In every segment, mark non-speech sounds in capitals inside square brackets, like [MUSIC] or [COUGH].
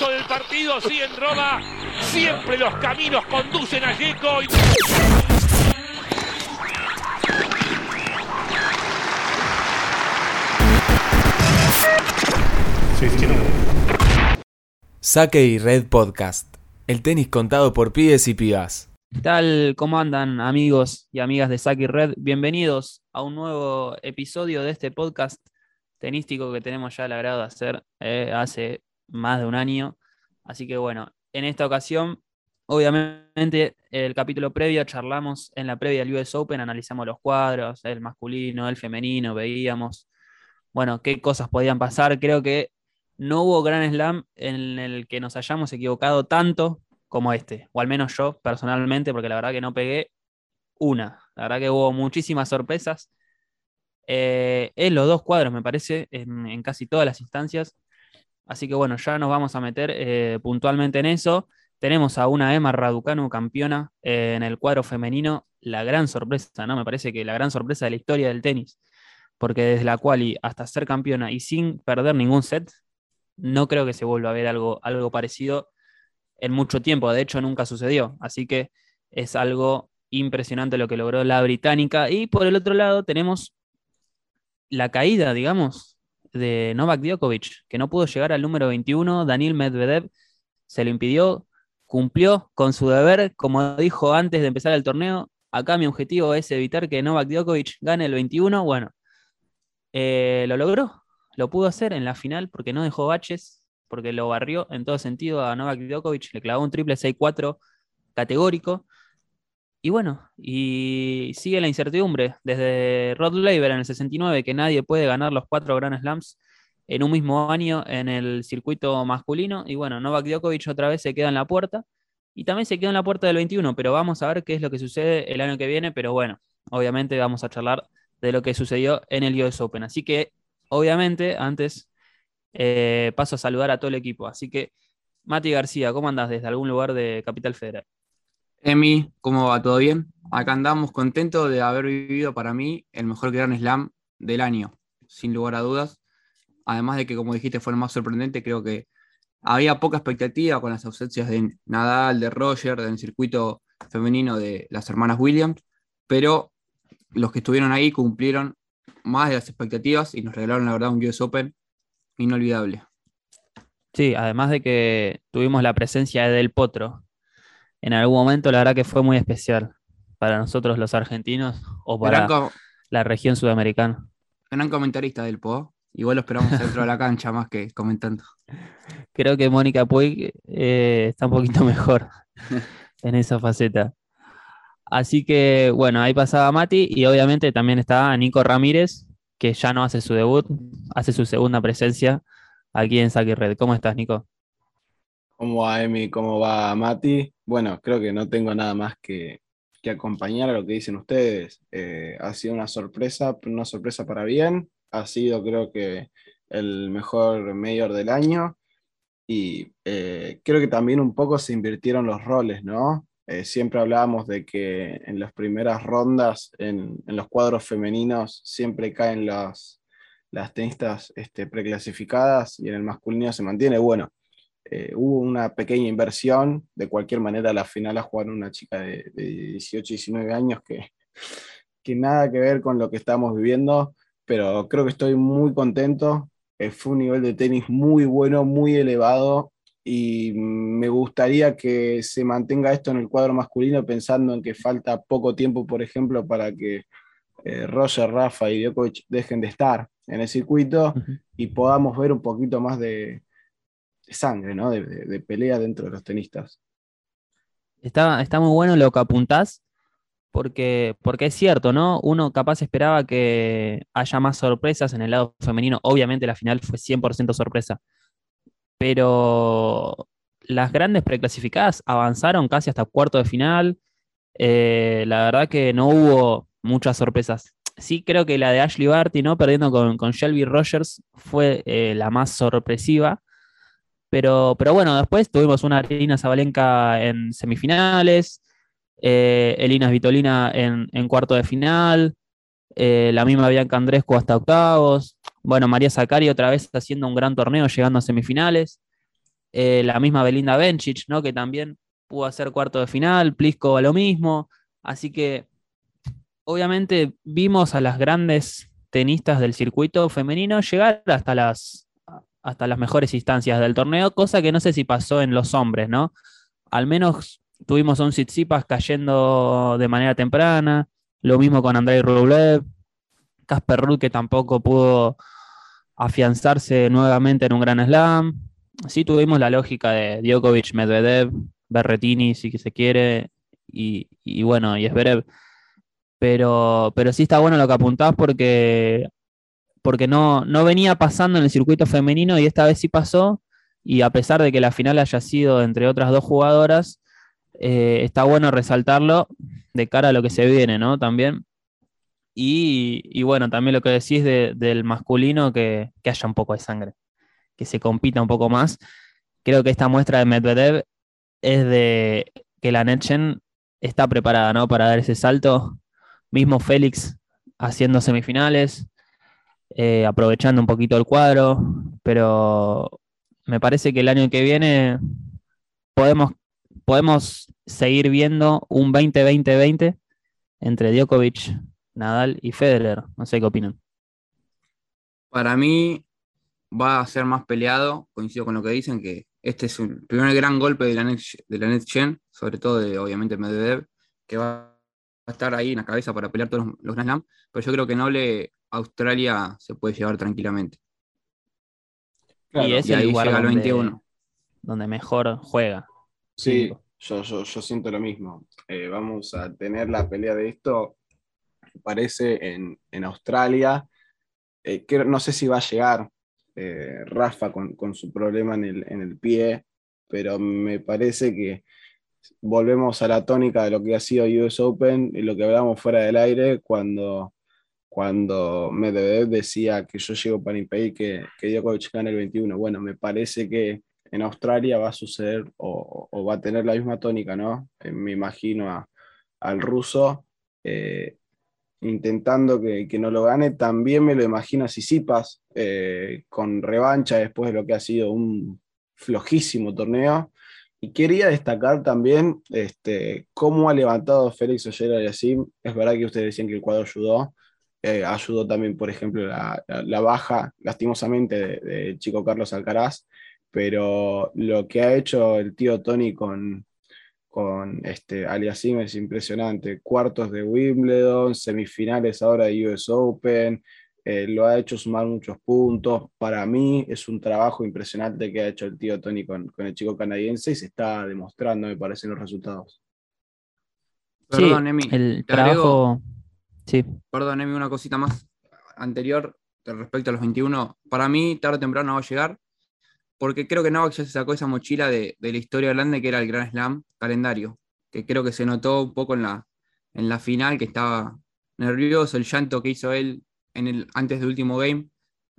curso del partido, sí en Roma, siempre los caminos conducen a Yeco. Saque y Red Podcast. El tenis contado por pibes y pibas. ¿Qué tal? ¿Cómo andan amigos y amigas de Saque y Red? Bienvenidos a un nuevo episodio de este podcast tenístico que tenemos ya el agrado de hacer eh, hace más de un año. Así que bueno, en esta ocasión, obviamente, el capítulo previo charlamos en la previa del US Open, analizamos los cuadros, el masculino, el femenino, veíamos, bueno, qué cosas podían pasar. Creo que no hubo gran slam en el que nos hayamos equivocado tanto como este, o al menos yo personalmente, porque la verdad que no pegué una. La verdad que hubo muchísimas sorpresas. Eh, en los dos cuadros, me parece, en, casi todas las instancias. Así que bueno, ya nos vamos a meter eh, puntualmente en eso. Tenemos a una Emma Raducanu campeona eh, en el cuadro femenino. La gran sorpresa, ¿no? Me parece que la gran sorpresa de la historia del tenis. Porque desde la quali hasta ser campeona y sin perder ningún set, no creo que se vuelva a ver algo, algo parecido en mucho tiempo. De hecho, nunca sucedió. Así que es algo impresionante lo que logró la británica. Y por el otro lado tenemos la caída, digamos, de Novak Djokovic, que no pudo llegar al número 21. Daniel Medvedev se lo impidió, cumplió con su deber, como dijo antes de empezar el torneo. Acá mi objetivo es evitar que Novak Djokovic gane el 21. Bueno, eh, lo logró, lo pudo hacer en la final porque no dejó baches, porque lo barrió en todo sentido a Novak Djokovic, le clavó un triple 6-4 categórico. Y bueno, y sigue la incertidumbre. Desde Rod Laver en el 69, que nadie puede ganar los cuatro Grand Slams en un mismo año en el circuito masculino. Y bueno, Novak Djokovic otra vez se queda en la puerta. Y también se queda en la puerta del 21, pero vamos a ver qué es lo que sucede el año que viene. Pero bueno, obviamente vamos a charlar de lo que sucedió en el US Open. Así que obviamente, antes eh, paso a saludar a todo el equipo. Así que, Mati García, ¿cómo andas desde algún lugar de Capital Federal? Emi, ¿cómo va? ¿Todo bien? Acá andamos contentos de haber vivido para mí el mejor Gran Slam del año, sin lugar a dudas. Además de que, como dijiste, fue el más sorprendente, creo que había poca expectativa con las ausencias de Nadal, de Roger, del circuito femenino de las hermanas Williams, pero los que estuvieron ahí cumplieron más de las expectativas y nos regalaron la verdad un US Open inolvidable. Sí, además de que tuvimos la presencia de Del Potro. En algún momento la verdad que fue muy especial para nosotros los argentinos o para la región sudamericana. Gran comentarista del Po. Igual lo esperamos dentro de la cancha más que comentando. [LAUGHS] Creo que Mónica Puig eh, está un poquito [LAUGHS] mejor [LAUGHS] en esa faceta. Así que bueno, ahí pasaba Mati y obviamente también está Nico Ramírez, que ya no hace su debut, hace su segunda presencia aquí en Saki Red. ¿Cómo estás, Nico? ¿Cómo va, Emi? ¿Cómo va, Mati? Bueno, creo que no tengo nada más que, acompañar a lo que dicen ustedes. Eh, ha sido una sorpresa, una sorpresa para bien. Ha sido, creo que, el mejor mayor del año. Y eh, creo que también un poco se invirtieron los roles, ¿no? Eh, siempre hablábamos de que en las primeras rondas, en, los cuadros femeninos, siempre caen las, las tenistas este, preclasificadas y en el masculino se mantiene. Bueno, eh, hubo una pequeña inversión, de cualquier manera la final a jugar una chica de, 18, 19 años que, que nada que ver con lo que estamos viviendo, pero creo que estoy muy contento. Eh, fue un nivel de tenis muy bueno, muy elevado y me gustaría que se mantenga esto en el cuadro masculino pensando en que falta poco tiempo, por ejemplo, para que eh, Roger, Rafa y Djokovic dejen de estar en el circuito y podamos ver un poquito más de, sangre, ¿no? de, pelea dentro de los tenistas. Está, está muy bueno lo que apuntás, porque, porque es cierto, ¿no? Uno capaz esperaba que haya más sorpresas en el lado femenino. Obviamente la final fue 100% sorpresa pero las grandes preclasificadas avanzaron casi hasta cuarto de final. Eh, la verdad que no hubo muchas sorpresas. Sí creo que la de Ashley Barty, ¿no? Perdiendo con, Shelby Rogers, fue eh, la más sorpresiva. Pero, pero bueno, después tuvimos una Arina Zabalenka en semifinales, eh, Elina Vitolina en, cuarto de final, la misma Bianca Andrescu hasta octavos. Bueno, María Zacari otra vez haciendo un gran torneo, llegando a semifinales. Eh, la misma Belinda Bencic, ¿no? Que también pudo hacer cuarto de final, Pliskova lo mismo. Así que, obviamente, vimos a las grandes tenistas del circuito femenino llegar hasta las, hasta las mejores instancias del torneo, cosa que no sé si pasó en los hombres, ¿no? Al menos tuvimos a un Tsitsipas cayendo de manera temprana, lo mismo con Andrei Rublev, Casper Ruud que tampoco pudo afianzarse nuevamente en un gran slam. Sí tuvimos la lógica de Djokovic, Medvedev, Berretini, si se quiere, y, bueno, y Esberev. Pero, pero sí está bueno lo que apuntás porque, porque no, no venía pasando en el circuito femenino y esta vez sí pasó. Y a pesar de que la final haya sido entre otras dos jugadoras, eh, está bueno resaltarlo de cara a lo que se viene, ¿no? También. Y, y bueno, también lo que decís de, del masculino, que, que, haya un poco de sangre, que se compita un poco más. Creo que esta muestra de Medvedev es de que la Netchen está preparada, ¿no? Para dar ese salto. Mismo Félix haciendo semifinales, eh, aprovechando un poquito el cuadro, pero me parece que el año que viene podemos podemos seguir viendo un 20-20-20 entre Djokovic, Nadal y Federer. No sé qué opinan. Para mí va a ser más peleado, coincido con lo que dicen, que este es el primer gran golpe de la Next, de la Gen, sobre todo de obviamente Medvedev, que va a estar ahí en la cabeza para pelear todos los, los Grand Slam, pero yo creo que Noble Australia se puede llevar tranquilamente. Claro, y es y el ahí lugar llega el donde, 21. donde mejor juega. Sí, yo, yo, yo siento lo mismo. Eh, vamos a tener la pelea de esto, parece, en, en Australia. Eh, que no sé si va a llegar eh, Rafa con, con, su problema en el, en el pie, pero me parece que volvemos a la tónica de lo que ha sido US Open y lo que hablamos fuera del aire cuando, cuando Medvedev decía que yo llego para impedir que, que Djokovic gane el 21. Bueno, me parece que en Australia va a suceder o, o va a tener la misma tónica, ¿no? Eh, me imagino al ruso eh, intentando que, que, no lo gane. También me lo imagino a Sisipas eh, con revancha después de lo que ha sido un flojísimo torneo. Y quería destacar también este, cómo ha levantado Félix Ollera y así. Es verdad que ustedes decían que el cuadro ayudó. Eh, ayudó también, por ejemplo, la, la, la baja, lastimosamente, de, de, Chico Carlos Alcaraz. Pero lo que ha hecho el tío Tony con, con este, Aliasim es impresionante. Cuartos de Wimbledon, semifinales ahora de US Open. Eh, lo ha hecho sumar muchos puntos. Para mí es un trabajo impresionante que ha hecho el tío Tony con, con el chico canadiense y se está demostrando, me parecen, los resultados. Perdón, Emi. El trabajo. Agrego, sí. Perdón, Emi, una cosita más anterior respecto a los 21. Para mí, tarde o temprano va a llegar, porque creo que Novak ya se sacó esa mochila de, de la historia grande que era el Grand Slam calendario, que creo que se notó un poco en la, en la final, que estaba nervioso, el llanto que hizo él en el, antes del último game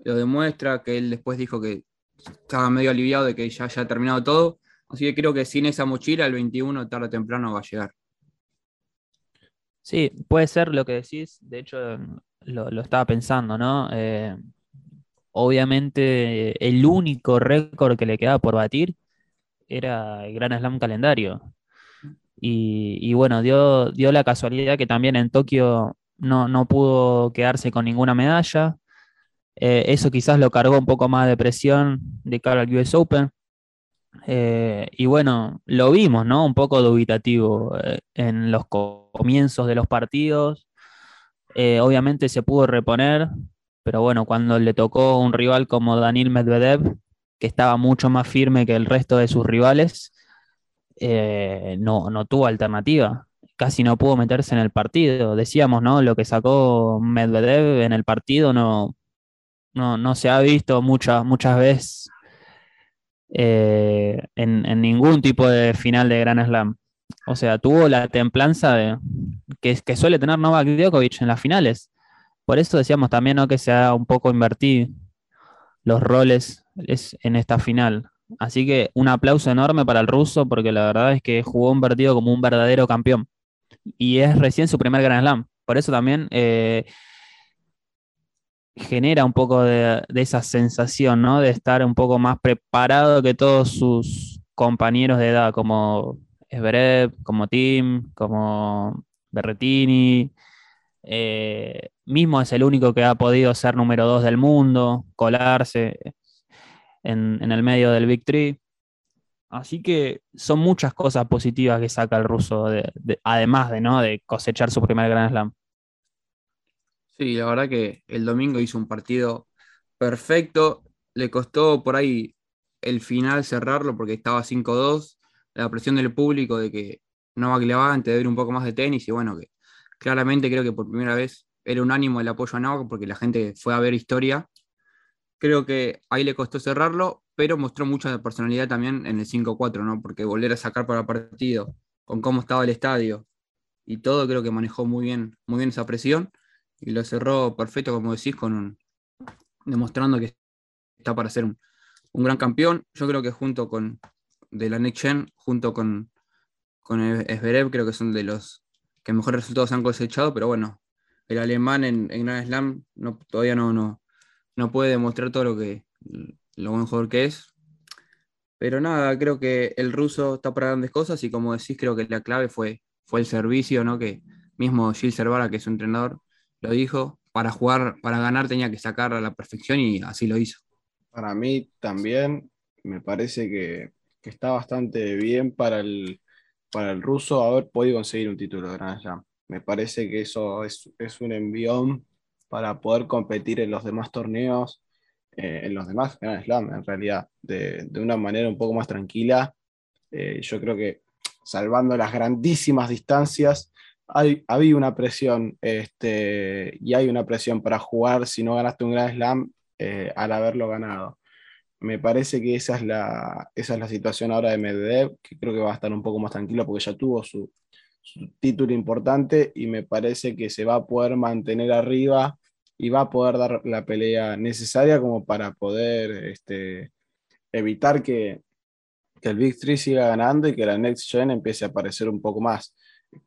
lo demuestra, que él después dijo que estaba medio aliviado de que ya haya terminado todo. Así que creo que sin esa mochila, el 21 tarde o temprano va a llegar. Sí, puede ser lo que decís. De hecho, lo, estaba pensando, ¿no? Eh, obviamente, el único récord que le quedaba por batir era el Gran Slam calendario. Y, y bueno, dio, dio la casualidad que también en Tokio no, no pudo quedarse con ninguna medalla. Eh, eso quizás lo cargó un poco más de presión de cara al US Open. Eh, y bueno, lo vimos, ¿no? Un poco dubitativo eh, en los comienzos de los partidos. Eh, obviamente se pudo reponer, pero bueno, cuando le tocó un rival como Daniel Medvedev, que estaba mucho más firme que el resto de sus rivales, no, no tuvo alternativa casi no pudo meterse en el partido. Decíamos, ¿no? Lo que sacó Medvedev en el partido no, no, no se ha visto muchas, muchas veces eh, en, ningún tipo de final de Gran Slam. O sea, tuvo la templanza de, que, que suele tener Novak Djokovic en las finales. Por eso decíamos también ¿no? que se ha un poco invertido los roles en esta final. Así que un aplauso enorme para el ruso porque la verdad es que jugó un partido como un verdadero campeón y es recién su primer Grand Slam. Por eso también eh, genera un poco de, de esa sensación, ¿no? De estar un poco más preparado que todos sus compañeros de edad, como Esberet, como Tim, como Berretini. eh, mismo es el único que ha podido ser número dos del mundo, colarse en, en el medio del Big Three. Así que son muchas cosas positivas que saca el ruso, de- además de, ¿no? de cosechar su primer Grand Slam. Sí, la verdad que el domingo hizo un partido perfecto. Le costó por ahí el final cerrarlo porque estaba 5-2. La presión del público de que Novak Levante debe un poco más de tenis. Y bueno, que claramente creo que por primera vez era unánimo el apoyo a Novak porque la gente fue a ver historia. Creo que ahí le costó cerrarlo, pero mostró mucha personalidad también en el 5-4, ¿no? Porque volver a sacar para partido, con cómo estaba el estadio y todo, creo que manejó muy bien, muy bien esa presión y lo cerró perfecto, como decís, con un, demostrando que está para ser un, un gran campeón. Yo creo que junto con de la Next junto con, con Esberev, creo que son de los que mejores resultados han cosechado, pero bueno, el alemán en, en Grand Slam no, todavía no, no, no puede demostrar todo lo que lo buen jugador que es. Pero nada, creo que el ruso está para grandes cosas y como decís, creo que la clave fue, fue el servicio, ¿no? Que mismo Gil Cervara, que es su entrenador, lo dijo, para jugar, para ganar tenía que sacar a la perfección y así lo hizo. Para mí también me parece que, que está bastante bien para el, para el ruso haber podido conseguir un título de Grand Slam. Me parece que eso es, es un envión para poder competir en los demás torneos, eh, en los demás Grand Slam, en realidad, de, de una manera un poco más tranquila. Eh, yo creo que salvando las grandísimas distancias, hay, había una presión este, y hay una presión para jugar si no ganaste un Grand Slam eh, al haberlo ganado. Me parece que esa es, la, esa es la situación ahora de Medvedev, que creo que va a estar un poco más tranquilo porque ya tuvo su, su título importante y me parece que se va a poder mantener arriba y va a poder dar la pelea necesaria como para poder este, evitar que, que el Big Three siga ganando y que la Next Gen empiece a aparecer un poco más.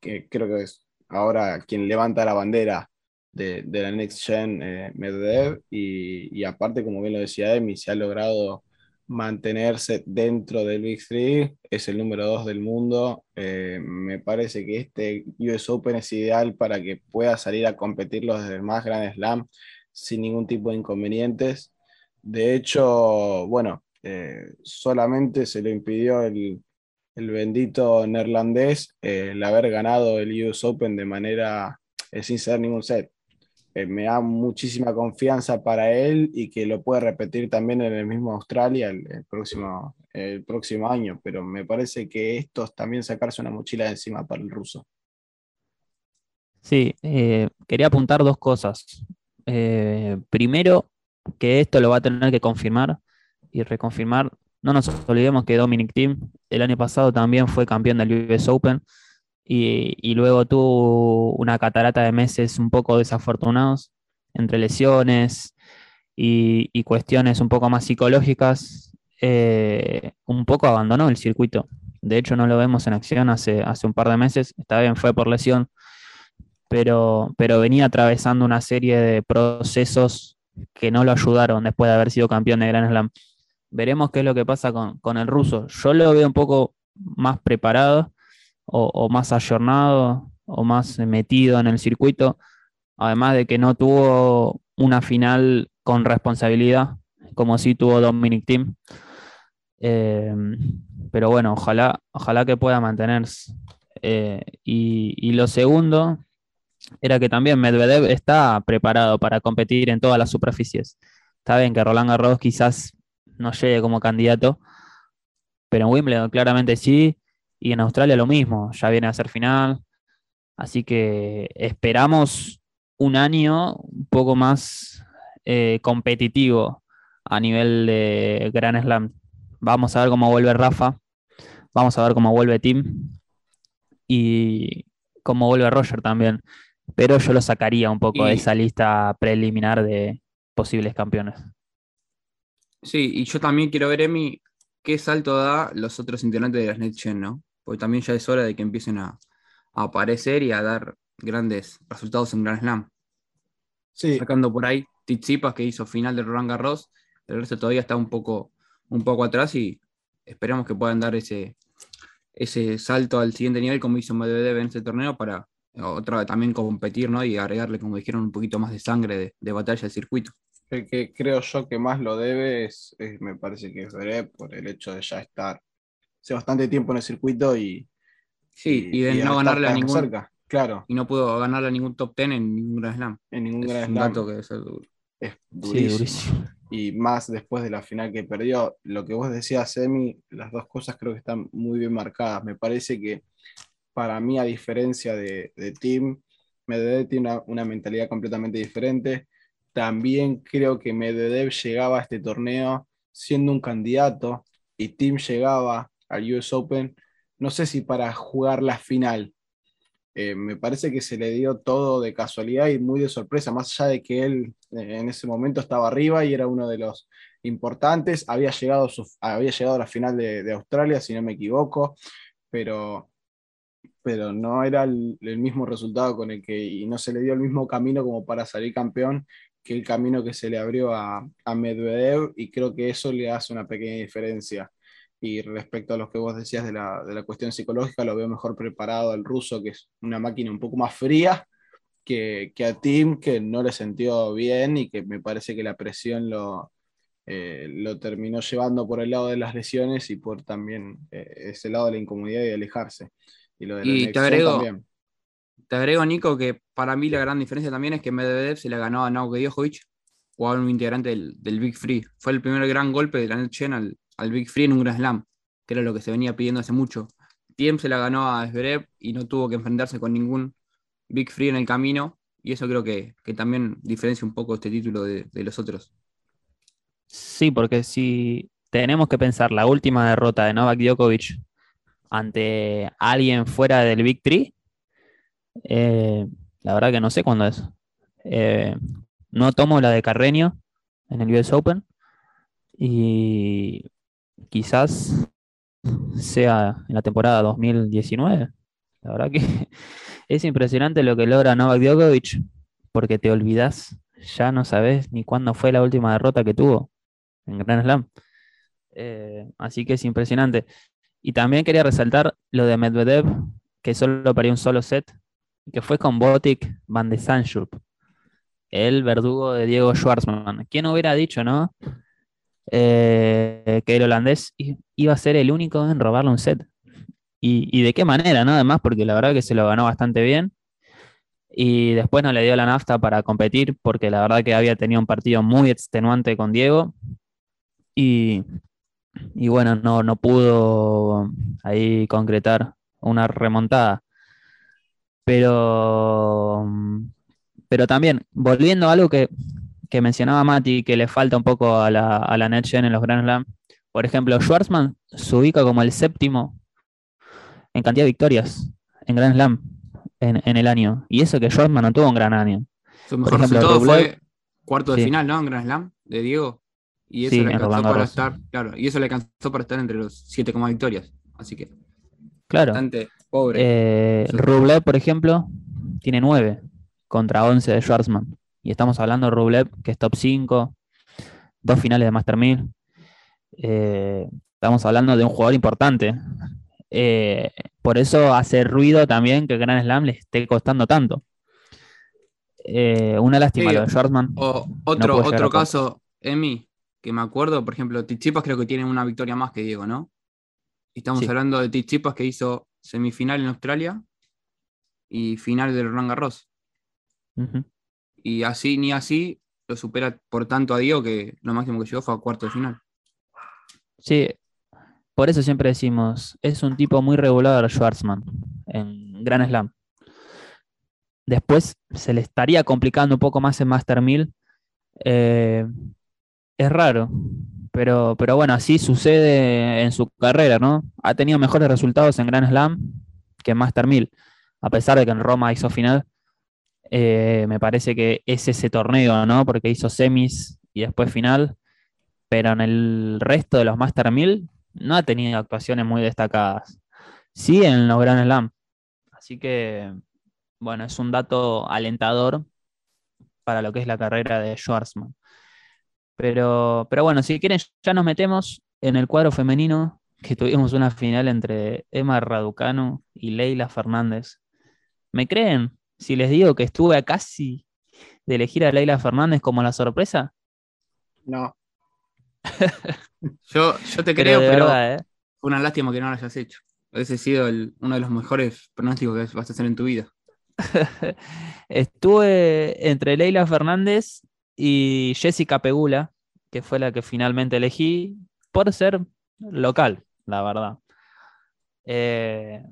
Que creo que es ahora quien levanta la bandera de, de la Next Gen eh, Medvedev y, y, aparte, como bien lo decía Emi, se ha logrado mantenerse dentro del Big Three, es el número dos del mundo. Eh, me parece que este US Open es ideal para que pueda salir a competir los demás Grand Slam sin ningún tipo de inconvenientes. De hecho, bueno, eh, solamente se le impidió el, el bendito neerlandés eh, el haber ganado el US Open de manera eh, sin ser ningún set. Eh, me da muchísima confianza para él y que lo puede repetir también en el mismo Australia el, próximo, el próximo año, pero me parece que esto es también sacarse una mochila de encima para el ruso. Sí, quería apuntar dos cosas. Primero, que esto lo va a tener que confirmar y reconfirmar. No nos olvidemos que Dominic Thiem el año pasado también fue campeón del US Open y, luego tuvo una catarata de meses un poco desafortunados entre lesiones y, y cuestiones un poco más psicológicas. Eh, un poco abandonó el circuito. De hecho, no lo vemos en acción hace, hace un par de meses. Está bien, fue por lesión, pero, pero venía atravesando una serie de procesos que no lo ayudaron después de haber sido campeón de Grand Slam. Veremos qué es lo que pasa con, con el ruso. Yo lo veo un poco más preparado o, más ayornado o más metido en el circuito, además de que no tuvo una final con responsabilidad, como sí tuvo Dominic Thiem. Eh, pero bueno, ojalá, ojalá que pueda mantenerse. Eh, y, y, lo segundo era que también Medvedev está preparado para competir en todas las superficies. Está bien que Roland Garros quizás no llegue como candidato, pero en Wimbledon claramente sí, y en Australia lo mismo, ya viene a ser final. Así que esperamos un año un poco más eh, competitivo a nivel de Grand Slam. Vamos a ver cómo vuelve Rafa, vamos a ver cómo vuelve Tim y cómo vuelve Roger también. Pero yo lo sacaría un poco y... de esa lista preliminar de posibles campeones. Sí, y yo también quiero ver, Emi, qué salto da los otros integrantes de las NetGen, ¿no? Porque también ya es hora de que empiecen a, a aparecer y a dar grandes resultados en Grand Slam. Sí, sacando por ahí Tizipas que hizo final de Roland Garros, el resto todavía está un poco, un poco atrás y esperamos que puedan dar ese, ese salto al siguiente nivel como hizo Medvedev en este torneo para otra vez también competir ¿no? y agregarle, como dijeron, un poquito más de sangre de, de batalla al circuito. El que creo yo que más lo debe es, es- me parece que es Zverev por el hecho de ya estar hace bastante tiempo en el circuito y, Sí, y, de no ganarle a ningún cerca. Claro, y no pudo ganarle a ningún top 10 en ningún Grand Slam. en ningún Es gran un slam. dato que debe ser duro. Es Sí, durísimo. y más después de la final que perdió. Lo que vos decías, Emi, las dos cosas creo que están muy bien marcadas. Me parece que para mí, a diferencia de, de Tim, Medvedev tiene una, una mentalidad completamente diferente. También creo que Medvedev llegaba a este torneo siendo un candidato y Tim llegaba al US Open, no sé si para jugar la final. Eh, me parece que se le dio todo de casualidad y muy de sorpresa, más allá de que él eh, en ese momento estaba arriba y era uno de los importantes, había llegado, su- había llegado a la final de, Australia, si no me equivoco, pero, pero no era el, el mismo resultado con el que, y no se le dio el mismo camino como para salir campeón que el camino que se le abrió a, a Medvedev y creo que eso le hace una pequeña diferencia. Y respecto a lo que vos decías de la, de la cuestión psicológica, lo veo mejor preparado al ruso, que es una máquina un poco más fría que, que a Tim, que no le sintió bien y que me parece que la presión lo, eh, lo terminó llevando por el lado de las lesiones y por también eh, ese lado de la incomodidad y de alejarse. Y lo de la Y te agrego- también. Te agrego, Nico, que para mí la gran diferencia también es que Medvedev se le ganó a Nauke Djokovic a un integrante del, del Big Free. Fue el primer gran golpe de la Net Chen al, al Big Free en un Grand Slam, que era lo que se venía pidiendo hace mucho. Tiem se la ganó a Zverev y no tuvo que enfrentarse con ningún Big Free en el camino, y eso creo que, que también diferencia un poco este título de, de los otros. Sí, porque si tenemos que pensar la última derrota de Novak Djokovic ante alguien fuera del Big Three, eh, la verdad que no sé cuándo es. Eh, no tomo la de Carreño en el US Open y quizás sea en la temporada 2019. La verdad que [LAUGHS] es impresionante lo que logra Novak Djokovic porque te olvidas, ya no sabes ni cuándo fue la última derrota que tuvo en Grand Slam. Eh, así que es impresionante. Y también quería resaltar lo de Medvedev, que solo perdió un solo set, que fue con Botic Van de Sandschulp, el verdugo de Diego Schwartzman. ¿Quién hubiera dicho, no? Eh, que el holandés iba a ser el único en robarle un set. Y, y de qué manera, ¿no? Además, porque la verdad que se lo ganó bastante bien. Y después no le dio la nafta para competir, porque la verdad que había tenido un partido muy extenuante con Diego. Y, y bueno, no, no pudo ahí concretar una remontada. Pero, pero también, volviendo a algo que, que mencionaba Mati, que le falta un poco a la, a la NetGen en los Grand Slam. Por ejemplo, Schwarzman se ubica como el séptimo en cantidad de victorias en Grand Slam en, en el año. Y eso que Schwarzman no tuvo un gran año. Su mejor ejemplo, resultado Rublev- fue cuarto de Sí. final, ¿no? En Grand Slam de Diego. Y eso Sí, le alcanzó para estar, claro, y eso le alcanzó para estar entre los siete como victorias. Así que Claro. bastante pobre. Eh. Rublev, por ejemplo, tiene 9 contra 11 de Schwarzman. Y estamos hablando de Rublev, que es top 5, dos finales de Master 1000. Eh, estamos hablando de un jugador importante. Eh, por eso hace ruido también que Grand Slam le esté costando tanto. Eh, una lástima Sí, lo de Schwarzman. O otro, otro caso, Emi, que me acuerdo, por ejemplo, Tichipas creo que tiene una victoria más que Diego, ¿no? Estamos Sí. hablando de Tichipas que hizo semifinal en Australia y final del Roland Garros. Y así ni así lo supera por tanto a Diego que lo máximo que llegó fue a cuarto de final. Sí, por eso siempre decimos, es un tipo muy regular Schwarzman en Grand Slam. Después se le estaría complicando un poco más en Master 1000. Eh, es raro, pero, pero bueno, así sucede en su carrera, ¿no? Ha tenido mejores resultados en Grand Slam que Master 1000, a pesar de que en Roma hizo final. Eh, me parece que es ese torneo, ¿no? Porque hizo semis y después final pero en el resto de los Master 1000 no ha tenido actuaciones muy destacadas. Sí en los Grand Slam. Así que, bueno, es un dato alentador para lo que es la carrera de Schwarzman. Pero, pero bueno, si quieren, ya nos metemos en el cuadro femenino, que tuvimos una final entre Emma Raducanu y Leila Fernández. ¿Me creen si les digo que estuve a casi de elegir a Leila Fernández como la sorpresa? No. [LAUGHS] Yo, yo te Pero creo, pero verdad, ¿eh? fue una lástima que no lo hayas hecho. Ese ha sido el- uno de los mejores pronósticos que vas a hacer en tu vida. [LAUGHS] Estuve entre Leila Fernández y Jessica Pegula, que fue la que finalmente elegí, por ser local, la verdad. Eh,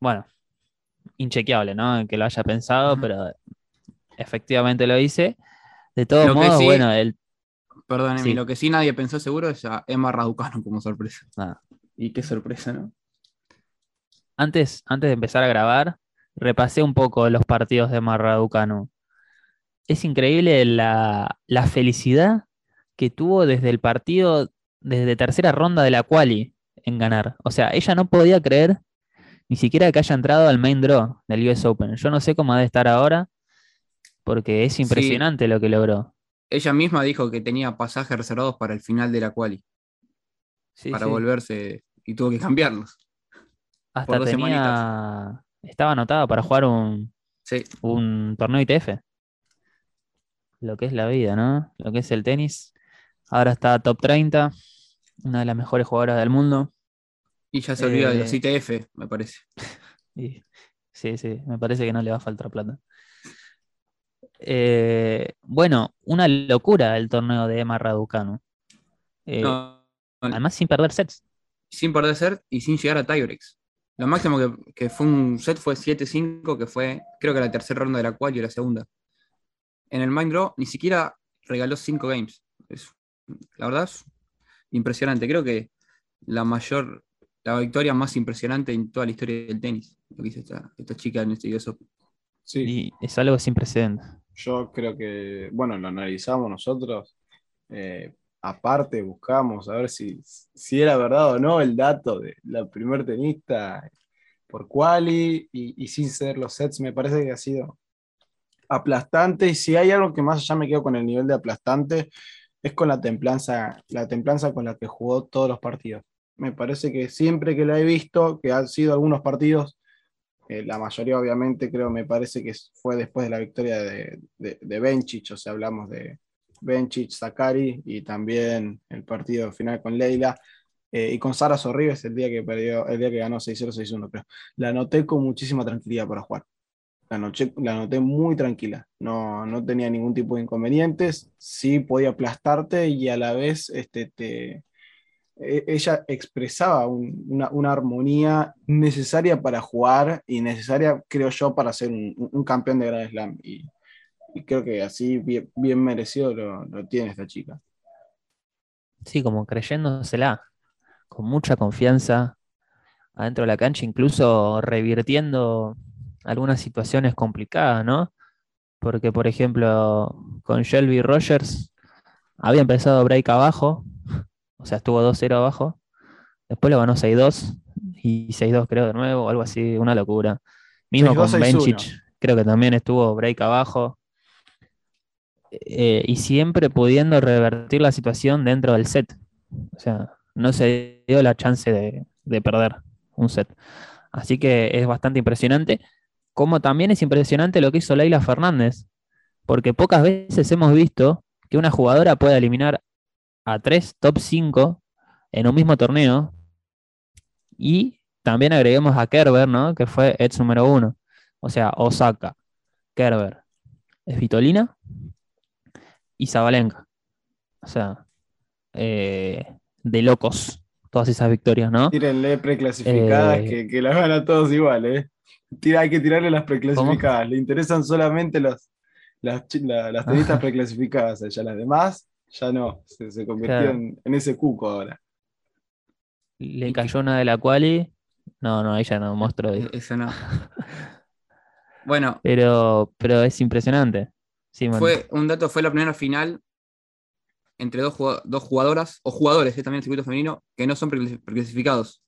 bueno, inchequeable, ¿no? Que lo haya pensado, pero efectivamente lo hice. De todos modos, sí- bueno, el, Perdón, Sí. lo que sí nadie pensó seguro es a Emma Raducanu como sorpresa. nada. Y qué sorpresa, ¿no? Antes, antes de empezar a grabar, repasé un poco los partidos de Marraducanu. Es increíble la, la felicidad que tuvo desde el partido, desde tercera ronda de la quali en ganar. O sea, ella no podía creer ni siquiera que haya entrado al main draw del US Open. Yo no sé cómo ha de estar ahora, porque es impresionante lo que logró. Ella misma dijo que tenía pasajes reservados para el final de la quali, Sí, para sí. volverse y tuvo que cambiarlos. Hasta tenía, estaba anotada para jugar un, un torneo ITF. Lo que es la vida, ¿no? Lo que es el tenis. Ahora está top 30, una de las mejores jugadoras del mundo. y ya se olvida de los Eh, ITF, me parece. [LAUGHS] Y sí, sí, me parece que no le va a faltar plata. Eh, bueno, una locura el torneo de Emma Raducanu. Eh, No, además, sin perder sets. sin perder set y sin llegar a tiebreaks. Lo máximo que, que fue un set fue 7-5, que fue creo que la tercera ronda de la quali y la segunda. En el Mind Draw ni siquiera regaló 5 games. Es- la verdad es impresionante. Creo que la mayor, la victoria más impresionante en toda la historia del tenis. Lo que hizo esta, esta chica en este US Open. Sí, Y es algo sin precedentes. yo creo que, bueno, lo analizamos nosotros. eh, aparte, buscamos a ver si, si era verdad o no el dato de la primer tenista por quali y, y sin ceder los sets. Me parece que ha sido aplastante. Y si hay algo que más allá me quedo con el nivel de aplastante, es con la templanza, la templanza con la que jugó todos los partidos. Me parece que siempre que la he visto, que han sido algunos partidos, eh, la mayoría obviamente creo, me parece que fue después de la victoria de, de, de Benchich, o sea, hablamos de Benchich, Zakari y también el partido final con Leila. eh, y con Sara Sorribes el día que perdió, el día que ganó 6-0, 6-1, pero la noté con muchísima tranquilidad para jugar. La, noche, la noté muy tranquila, no, no tenía ningún tipo de inconvenientes, sí podía aplastarte y a la vez este, te, e- ella expresaba un- una, una armonía necesaria para jugar y necesaria, creo yo, para ser un, un campeón de Grand Slam. Y, y creo que así bien, bien merecido lo, lo tiene esta chica. Sí, como creyéndosela, con mucha confianza adentro de la cancha, incluso revirtiendo algunas situaciones complicadas, ¿no? Porque, por ejemplo, con Shelby Rogers había empezado break abajo, o sea, estuvo 2-0 abajo, después lo ganó 6-2 y 6-2 creo de nuevo, algo así, una locura. Mismo 6-2, con 6-1. Benchich, creo que también estuvo break abajo. Eh, y siempre pudiendo revertir la situación dentro del set. O sea, no se dio la chance de, de perder un set. Así que es bastante impresionante. Como también es impresionante lo que hizo Leila Fernández. Porque pocas veces hemos visto que una jugadora pueda eliminar a tres top 5 en un mismo torneo. Y también agreguemos a Kerber, ¿no? Que fue ex número uno. O sea, Osaka, Kerber, Svitolina y Zabalenka. O sea, eh, de locos todas esas victorias, ¿no? Tírenle preclasificadas Eh. que, que las van a todos igual, ¿eh? Tira, hay que tirarle las preclasificadas. Le interesan solamente los, las, la- las tenistas [LAUGHS] preclasificadas. Ya las demás, ya no. Se, se convirtió Claro. en, en ese cuco ahora. Le cayó una de la quali. No, no, ella no, monstruo. dijo. Eso no. [LAUGHS] Bueno, Pero, pero es impresionante. Sí, fue un dato, fue la primera final entre dos, dos jugadoras, o jugadores, eh, también el circuito femenino, que no son preclasi- preclasificados.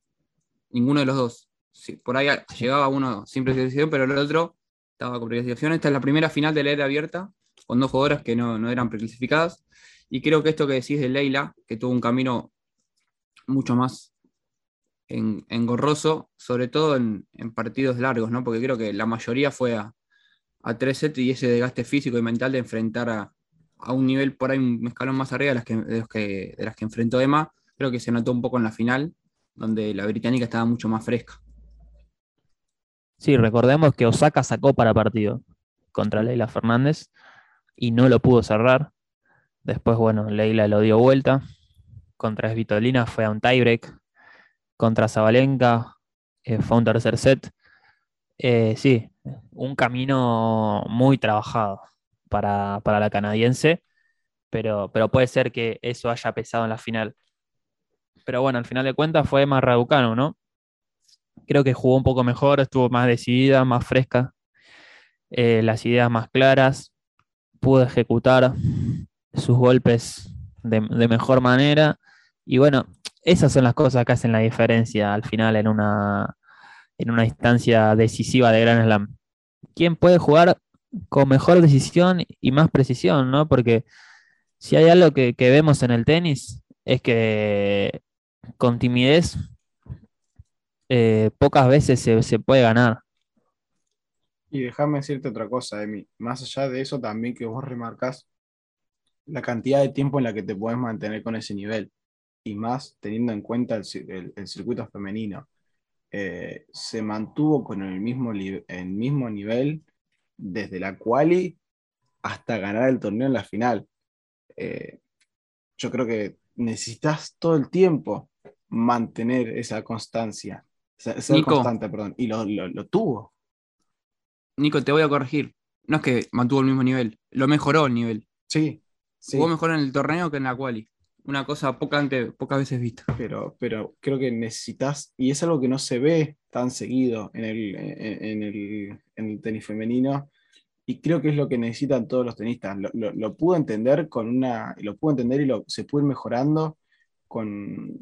Ninguno de los dos. Sí, por ahí llegaba uno sin preclasificación, pero el otro estaba con preclasificación. Esta es la primera final de la era abierta con dos jugadoras que no, no eran preclasificadas. Y creo que esto que decís de Leila, que tuvo un camino mucho más en- engorroso, sobre todo en, en partidos largos, ¿no? Porque creo que la mayoría fue a, a tres sets y ese desgaste físico y mental de enfrentar a, a un nivel por ahí un escalón más arriba de las que, de los que, de las que enfrentó Emma, creo que se notó un poco en la final, donde la británica estaba mucho más fresca. Sí, recordemos que Osaka sacó para partido contra Leila Fernández y no lo pudo cerrar. Después, bueno, Leila lo dio vuelta. Contra Svitolina fue a un tiebreak. Contra Zabalenka eh, fue un tercer set. Eh, sí, un camino muy trabajado para, para la canadiense, pero, pero puede ser que eso haya pesado en la final. Pero bueno, al final de cuentas fue más Raducanu, ¿no? Creo que jugó un poco mejor, estuvo más decidida, más fresca, eh, las ideas más claras, pudo ejecutar sus golpes de, mejor manera. Y bueno, esas son las cosas que hacen la diferencia al final en una, en una instancia decisiva de Grand Slam. ¿Quién puede jugar con mejor decisión y más precisión, ¿no? Porque si hay algo que vemos en el tenis es que con timidez eh, pocas veces se, se puede ganar. Y déjame decirte otra cosa, Emi. Más allá de eso, también que vos remarcas la cantidad de tiempo en la que te puedes mantener con ese nivel. Y más teniendo en cuenta el, el- circuito femenino. Eh, se mantuvo con el mismo, el mismo nivel desde la quali hasta ganar el torneo en la final. Eh, yo creo que necesitas todo el tiempo mantener esa constancia. Ser, ser Nico. constante, perdón. Y lo, lo- lo tuvo. Nico, te voy a corregir. No es que mantuvo el mismo nivel, lo mejoró el nivel. Sí. sí. Jugó mejor en el torneo que en la quali. Una cosa poca ante- pocas veces vista. pero, pero creo que necesitas, y es algo que no se ve tan seguido en el, en, en el, en el tenis femenino, y creo que es lo que necesitan todos los tenistas. Lo, lo, lo pude entender con una, lo pude entender y lo, se puede ir mejorando con,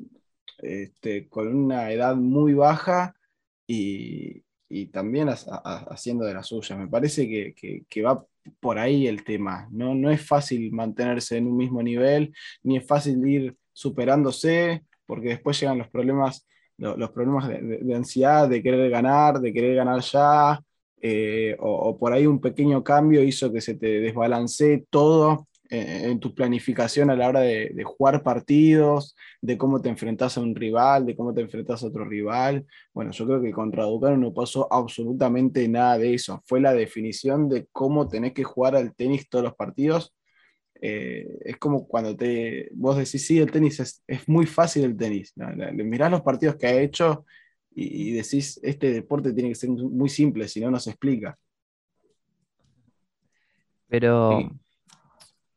este, con una edad muy baja y, y también haciendo de las suyas. Me parece que, que- va por ahí el tema. No, no es fácil mantenerse en un mismo nivel, ni es fácil ir superándose, porque después llegan los problemas, lo- los problemas de, de- ansiedad, de querer ganar, de querer ganar ya, eh, o, o por ahí un pequeño cambio hizo que se te desbalancee todo en tu planificación a la hora de, de jugar partidos, de cómo te enfrentas a un rival, de cómo te enfrentas a otro rival. Bueno, yo creo que contra Ducano no pasó absolutamente nada de eso. Fue la definición de cómo tenés que jugar al tenis todos los partidos. Eh, es como cuando te, vos decís, sí, el tenis es, es muy fácil el tenis. Le mirás los partidos que ha hecho y, y decís, este deporte tiene que ser muy simple, si no, no se explica. Pero Sí.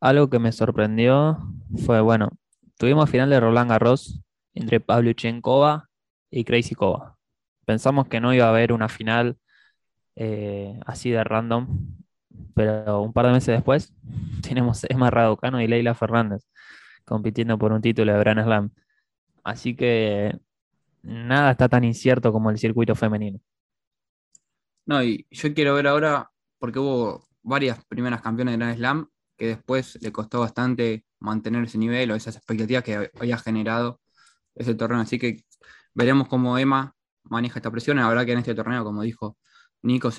Algo que me sorprendió fue, bueno, tuvimos final de Roland Garros entre Pavlyuchenkova y Crazy Kova. Pensamos que no iba a haber una final eh, así de random, pero un par de meses después [LAUGHS] tenemos Emma Raducanu y Leila Fernández compitiendo por un título de Grand Slam. Así que nada está tan incierto como el circuito femenino. No, y yo quiero ver ahora, porque hubo varias primeras campeonas de Grand Slam que después le costó bastante mantener ese nivel o esas expectativas que había generado ese torneo. Así que veremos cómo Emma maneja esta presión. La verdad que en este torneo, como dijo Nico,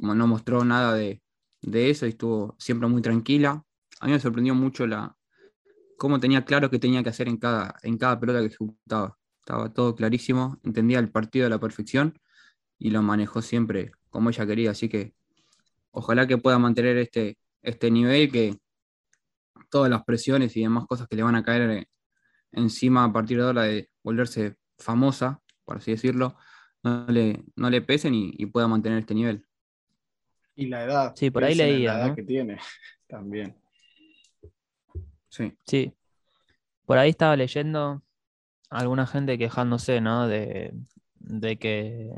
no mostró nada de, de eso y estuvo siempre muy tranquila. A mí me sorprendió mucho la cómo tenía claro qué tenía que hacer en cada, en cada pelota que ejecutaba. Estaba todo clarísimo, entendía el partido a la perfección y lo manejó siempre como ella quería. Así que ojalá que pueda mantener este, este nivel, que todas las presiones y demás cosas que le van a caer eh, encima a partir de ahora de volverse famosa, por así decirlo, no le, no le pesen y, y pueda mantener este nivel. Y la edad. Sí, por ahí leía, La edad ¿no? que tiene [LAUGHS] también. Sí. Sí. Por ahí estaba leyendo alguna gente quejándose, ¿no? De, de que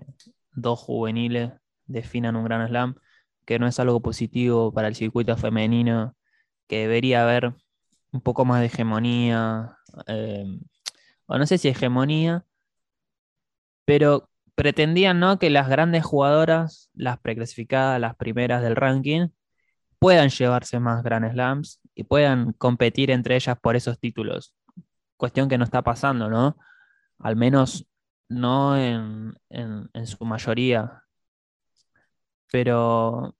dos juveniles definan un gran slam, que no es algo positivo para el circuito femenino, que debería haber un poco más de hegemonía, eh, o no sé si hegemonía, pero pretendían, ¿no? Que las grandes jugadoras, las preclasificadas, las primeras del ranking, puedan llevarse más Grand Slams y puedan competir entre ellas por esos títulos. Cuestión que no está pasando, ¿no? Al menos no en, en su mayoría. Pero,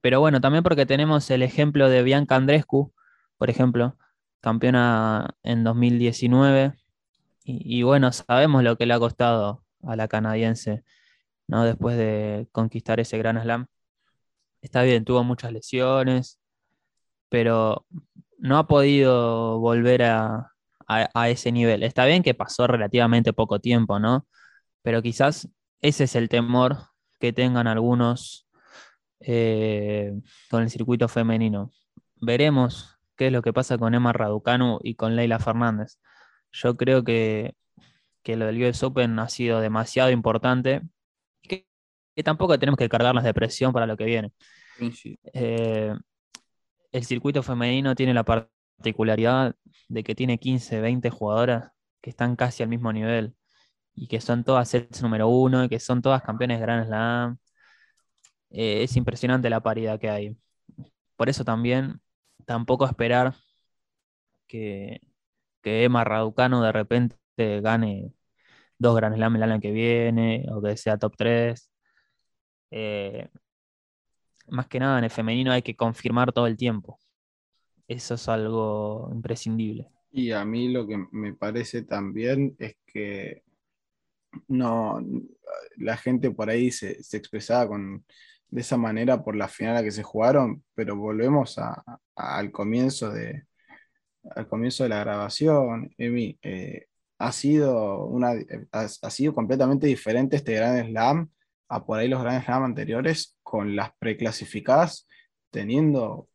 pero bueno, también porque tenemos el ejemplo de Bianca Andrescu, por ejemplo, campeona en 2019. Y, bueno, sabemos lo que le ha costado a la canadiense, ¿no? Después de conquistar ese gran slam. Está bien, tuvo muchas lesiones, pero no ha podido volver a, ese nivel. Está bien que pasó relativamente poco tiempo, ¿no? Pero quizás ese es el temor que tengan algunos eh, con el circuito femenino. Veremos qué es lo que pasa con Emma Raducanu y con Leila Fernández. Yo creo que, lo del US Open ha sido demasiado importante que, que tampoco tenemos que cargarlas de presión para lo que viene. Eh, el circuito femenino tiene la particularidad de que tiene 15, 20 jugadoras que están casi al mismo nivel y que son todas sets número uno y que son todas campeones de Grand Slam. Eh, es impresionante la paridad que hay. Por eso también tampoco esperar que, que Emma Raducano de repente gane dos Grand Slam el año que viene o que sea top 3. Eh, más que nada en el femenino hay que confirmar todo el tiempo. Eso es algo imprescindible. Y a mí lo que me parece también es que no, la gente por ahí se, se expresaba con, de esa manera por la final a que se jugaron, pero volvemos al, comienzo de, al comienzo de la grabación. Emi, eh, ha, sido una, ha, sido completamente diferente este Grand Slam a por ahí los Grand Slam anteriores con las preclasificadas teniendo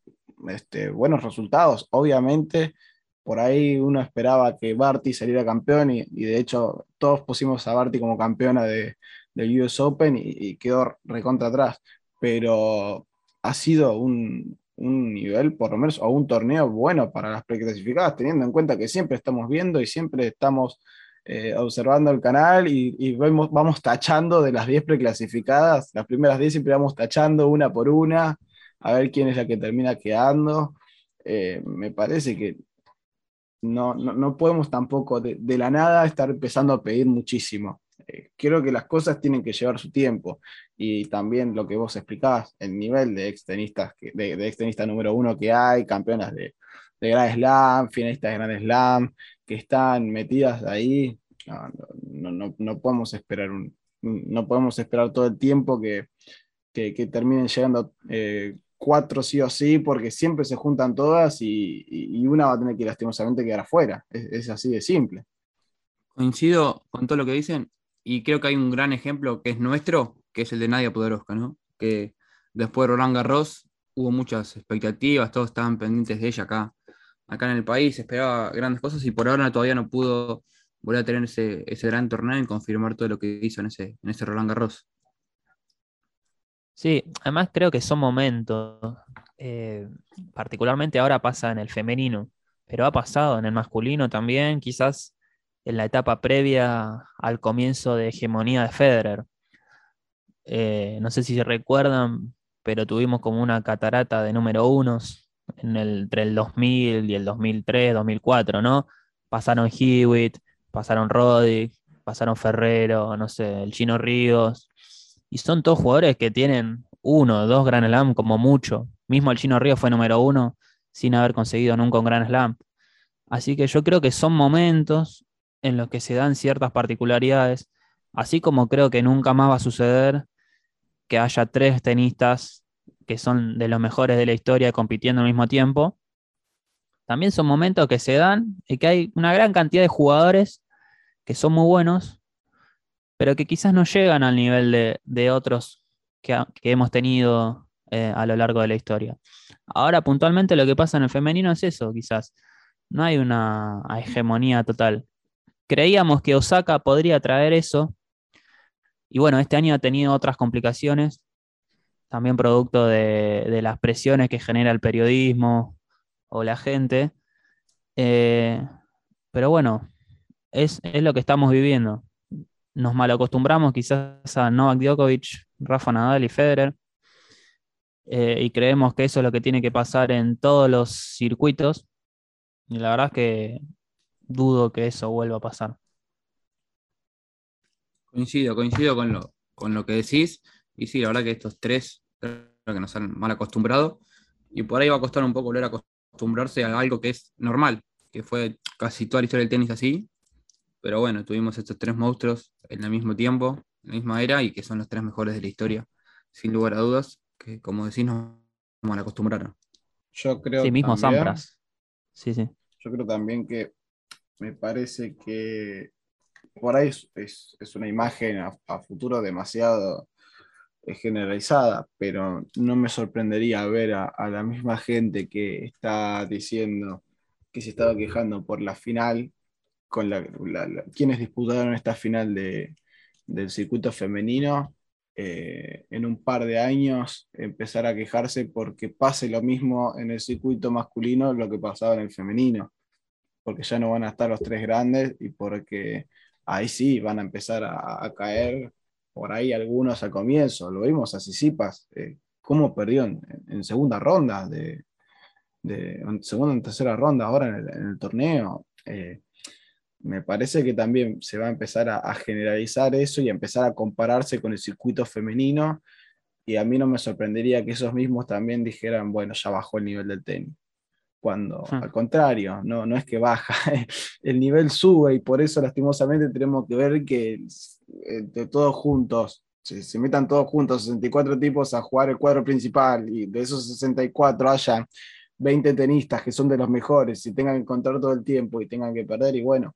este, buenos resultados. Obviamente, por ahí uno esperaba que Barty saliera campeón y, de hecho todos pusimos a Barty como campeona de, del US Open y, y, quedó recontra atrás pero ha sido un, nivel, por lo menos, o un torneo bueno para las preclasificadas, teniendo en cuenta que siempre estamos viendo y siempre estamos eh, observando el canal y, vemos, vamos tachando de las 10 preclasificadas, las primeras 10 siempre vamos tachando una por una, a ver quién es la que termina quedando. Eh, me parece que no, no, podemos tampoco de, la nada estar empezando a pedir muchísimo. Eh, creo que las cosas tienen que llevar su tiempo y también lo que vos explicabas, el nivel de extenistas, de, de extenista número uno que hay, campeonas de, de Grand Slam, finalistas de Grand Slam, que están metidas ahí, no, podemos esperar un, no podemos esperar todo el tiempo que, terminen llegando eh, cuatro sí o sí, porque siempre se juntan todas y, una va a tener que lastimosamente quedar afuera. Es, así de simple. Coincido con todo lo que dicen y creo que hay un gran ejemplo que es nuestro, que es el de Nadia Poderosca, ¿no? Que después de Roland Garros hubo muchas expectativas, todos estaban pendientes de ella acá, acá en el país, esperaba grandes cosas y por ahora todavía no pudo volver a tener ese, gran torneo y confirmar todo lo que hizo en ese, en ese Roland Garros. Sí, además creo que son momentos, eh, particularmente ahora pasa en el femenino, pero ha pasado en el masculino también, quizás en la etapa previa al comienzo de hegemonía de Federer. Eh, no sé si se recuerdan, pero tuvimos como una catarata de número unos en el, entre el 2000 y el 2003, 2004, ¿no? Pasaron Hewitt, pasaron Roddick, pasaron Ferrero, no sé, el Chino Ríos, y son todos jugadores que tienen uno, dos Grand Slam como mucho. Mismo el Chino Ríos fue número uno sin haber conseguido nunca un Grand Slam. Así que yo creo que son momentos en los que se dan ciertas particularidades, así como creo que nunca más va a suceder que haya tres tenistas que son de los mejores de la historia compitiendo al mismo tiempo. También son momentos que se dan y que hay una gran cantidad de jugadores que son muy buenos, pero que quizás no llegan al nivel de, otros que, hemos tenido eh, a lo largo de la historia. Ahora, puntualmente, lo que pasa en el femenino es eso, quizás. No hay una hegemonía total. Creíamos que Osaka podría traer eso, y bueno, este año ha tenido otras complicaciones, también producto de, las presiones que genera el periodismo o la gente. Eh, pero bueno, es, lo que estamos viviendo. Nos malacostumbramos quizás a Novak Djokovic, Rafa Nadal y Federer. eh, y creemos que eso es lo que tiene que pasar en todos los circuitos. Y la verdad es que dudo que eso vuelva a pasar. Coincido, coincido con lo, con lo que decís. Y sí, la verdad que estos tres creo que nos han mal acostumbrado. Y por ahí va a costar un poco volver a acostumbrarse a algo que es normal, que fue casi toda la historia del tenis así. Pero bueno, tuvimos estos tres monstruos en el mismo tiempo, en la misma era, y que son los tres mejores de la historia, sin lugar a dudas, que como decís, nos mal acostumbraron. Yo creo Sí, mismo también- Sampras. Sí, sí. Yo creo también que me parece que por ahí es, es- es una imagen a, a futuro demasiado eh, generalizada, pero no me sorprendería ver a, a la misma gente que está diciendo que se estaba quejando por la final, con la, quienes disputaron esta final de, del circuito femenino, eh, en un par de años empezar a quejarse porque pase lo mismo en el circuito masculino lo que pasaba en el femenino porque ya no van a estar los tres grandes y porque ahí sí van a empezar a, caer por ahí algunos al comienzo. Lo vimos a Sisipas, eh, cómo perdió en, en segunda ronda, de, en segunda y tercera ronda ahora en el, en el torneo. Eh, me parece que también se va a empezar a, a generalizar eso y a empezar a compararse con el circuito femenino. Y a mí no me sorprendería que esos mismos también dijeran, bueno, ya bajó el nivel del tenis cuando Hmm. al contrario, no, no es que baja, [LAUGHS] el nivel sube y por eso lastimosamente tenemos que ver que eh, de todos juntos, se, se metan todos juntos, 64 tipos a jugar el cuadro principal y de esos 64 haya 20 tenistas que son de los mejores y tengan que encontrar todo el tiempo y tengan que perder y bueno,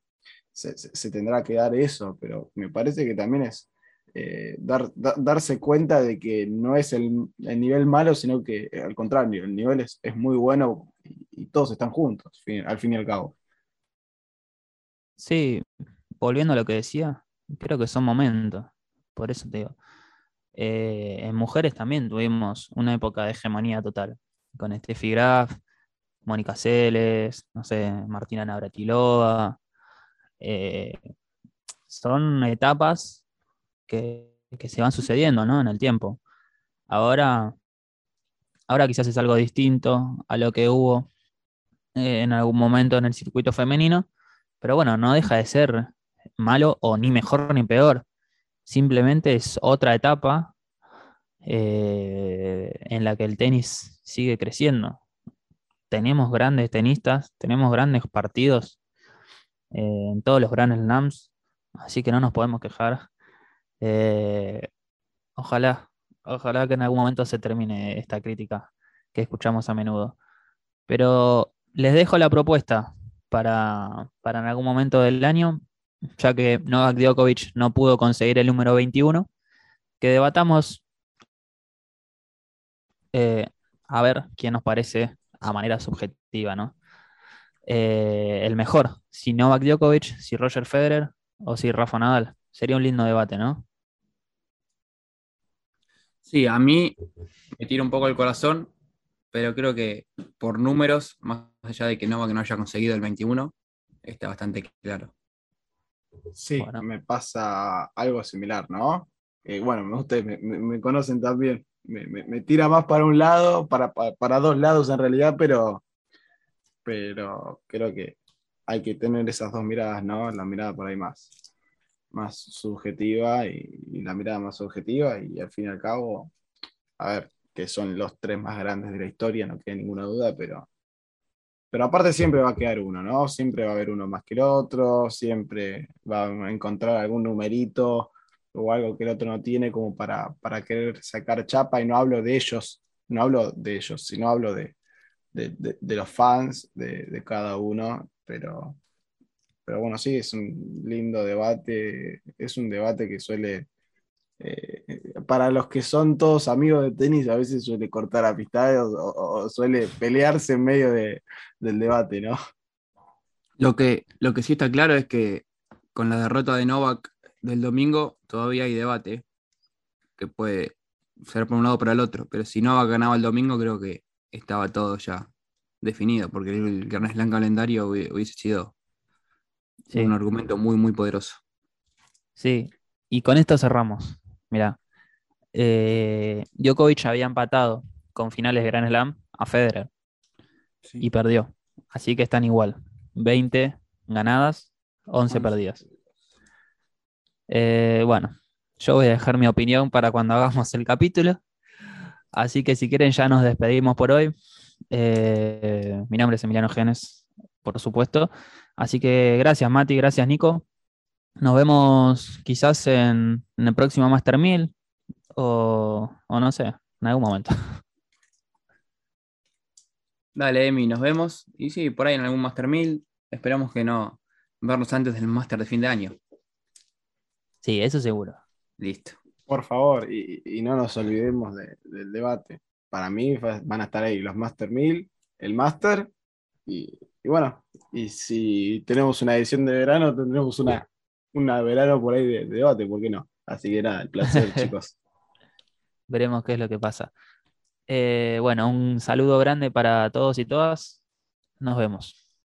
se, tendrá que dar eso, pero me parece que también es eh, dar, da- darse cuenta de que no es el, el nivel malo, sino que eh, al contrario, el nivel es, es muy bueno y, y todos están juntos, fin- al fin y al cabo. Sí, volviendo a lo que decía, creo que son momentos. Por eso te digo. Eh, en mujeres también tuvimos una época de hegemonía total. Con Steffi Graf, Mónica Celes, no sé, Martina Navratilova. Eh, son etapas que, que se van sucediendo, ¿no? En el tiempo. Ahora, ahora quizás es algo distinto a lo que hubo eh, en algún momento en el circuito femenino, pero bueno, no deja de ser malo o ni mejor ni peor. Simplemente es otra etapa eh, en la que el tenis sigue creciendo. Tenemos grandes tenistas, tenemos grandes partidos eh, en todos los Grand Slams, así que no nos podemos quejar. Eh, ojalá, ojalá que en algún momento se termine esta crítica que escuchamos a menudo. Pero les dejo la propuesta para, para en algún momento del año, ya que Novak Djokovic no pudo conseguir el número 21, que debatamos eh, a ver quién nos parece a manera subjetiva, ¿no? Eh, el mejor, si Novak Djokovic, si Roger Federer o si Rafa Nadal. Sería un lindo debate, ¿no? Sí, a mí me tira un poco el corazón, pero creo que por números, más allá de que Novak no haya conseguido el 21, está bastante claro. Sí, Bueno. me pasa algo similar, ¿no? Eh, bueno, ustedes me, me- me conocen también. Me, me- me tira más para un lado, para, para, para dos lados en realidad, pero, pero creo que hay que tener esas dos miradas, ¿no? La mirada por ahí más, más subjetiva y, la mirada más objetiva y al fin y al cabo, a ver, que son los tres más grandes de la historia, no queda ninguna duda, pero, pero aparte siempre va a quedar uno, ¿no? Siempre va a haber uno más que el otro, siempre va a encontrar algún numerito o algo que el otro no tiene como para, para querer sacar chapa y no hablo de ellos, no hablo de ellos, sino hablo de, de, los fans de, cada uno, pero, pero bueno, sí, es un lindo debate, es un debate que suele, eh, para los que son todos amigos de tenis, a veces suele cortar amistades o, o- suele pelearse en medio de- del debate, ¿no? Lo que, lo que sí está claro es que con la derrota de Novak del domingo todavía hay debate, que puede ser por un lado o para el otro, pero si Novak ganaba el domingo creo que estaba todo ya definido, porque el Grand Slam calendario hubi- hubiese sido Sí. un argumento muy, muy poderoso. Sí, y con esto cerramos. Mira, Djokovic había empatado con finales de Grand Slam a Federer Sí. y perdió. Así que están igual. 20 ganadas, 11 Once. perdidas. Eh, bueno, yo voy a dejar mi opinión para cuando hagamos el capítulo. Así que si quieren ya nos despedimos por hoy. Eh, mi nombre es Emiliano Genes, por supuesto. Así que gracias Mati, gracias Nico. Nos vemos quizás en, en el próximo Master 1000 o, o no sé, en algún momento. [LAUGHS] Dale, Emi, nos vemos. Y sí, por ahí en algún Master 1000. Esperamos que no vernos antes del Master de fin de año. Sí, eso seguro. Listo. Por favor, y, y no nos olvidemos de- del debate. Para mí van a estar ahí los Master 1000, el Master, y, y bueno, y si tenemos una edición de verano, tendremos una, una verano por ahí de, de debate, ¿por qué no? Así que nada, el placer, [LAUGHS] chicos. Veremos qué es lo que pasa. Eh, bueno, un saludo grande para todos y todas. Nos vemos.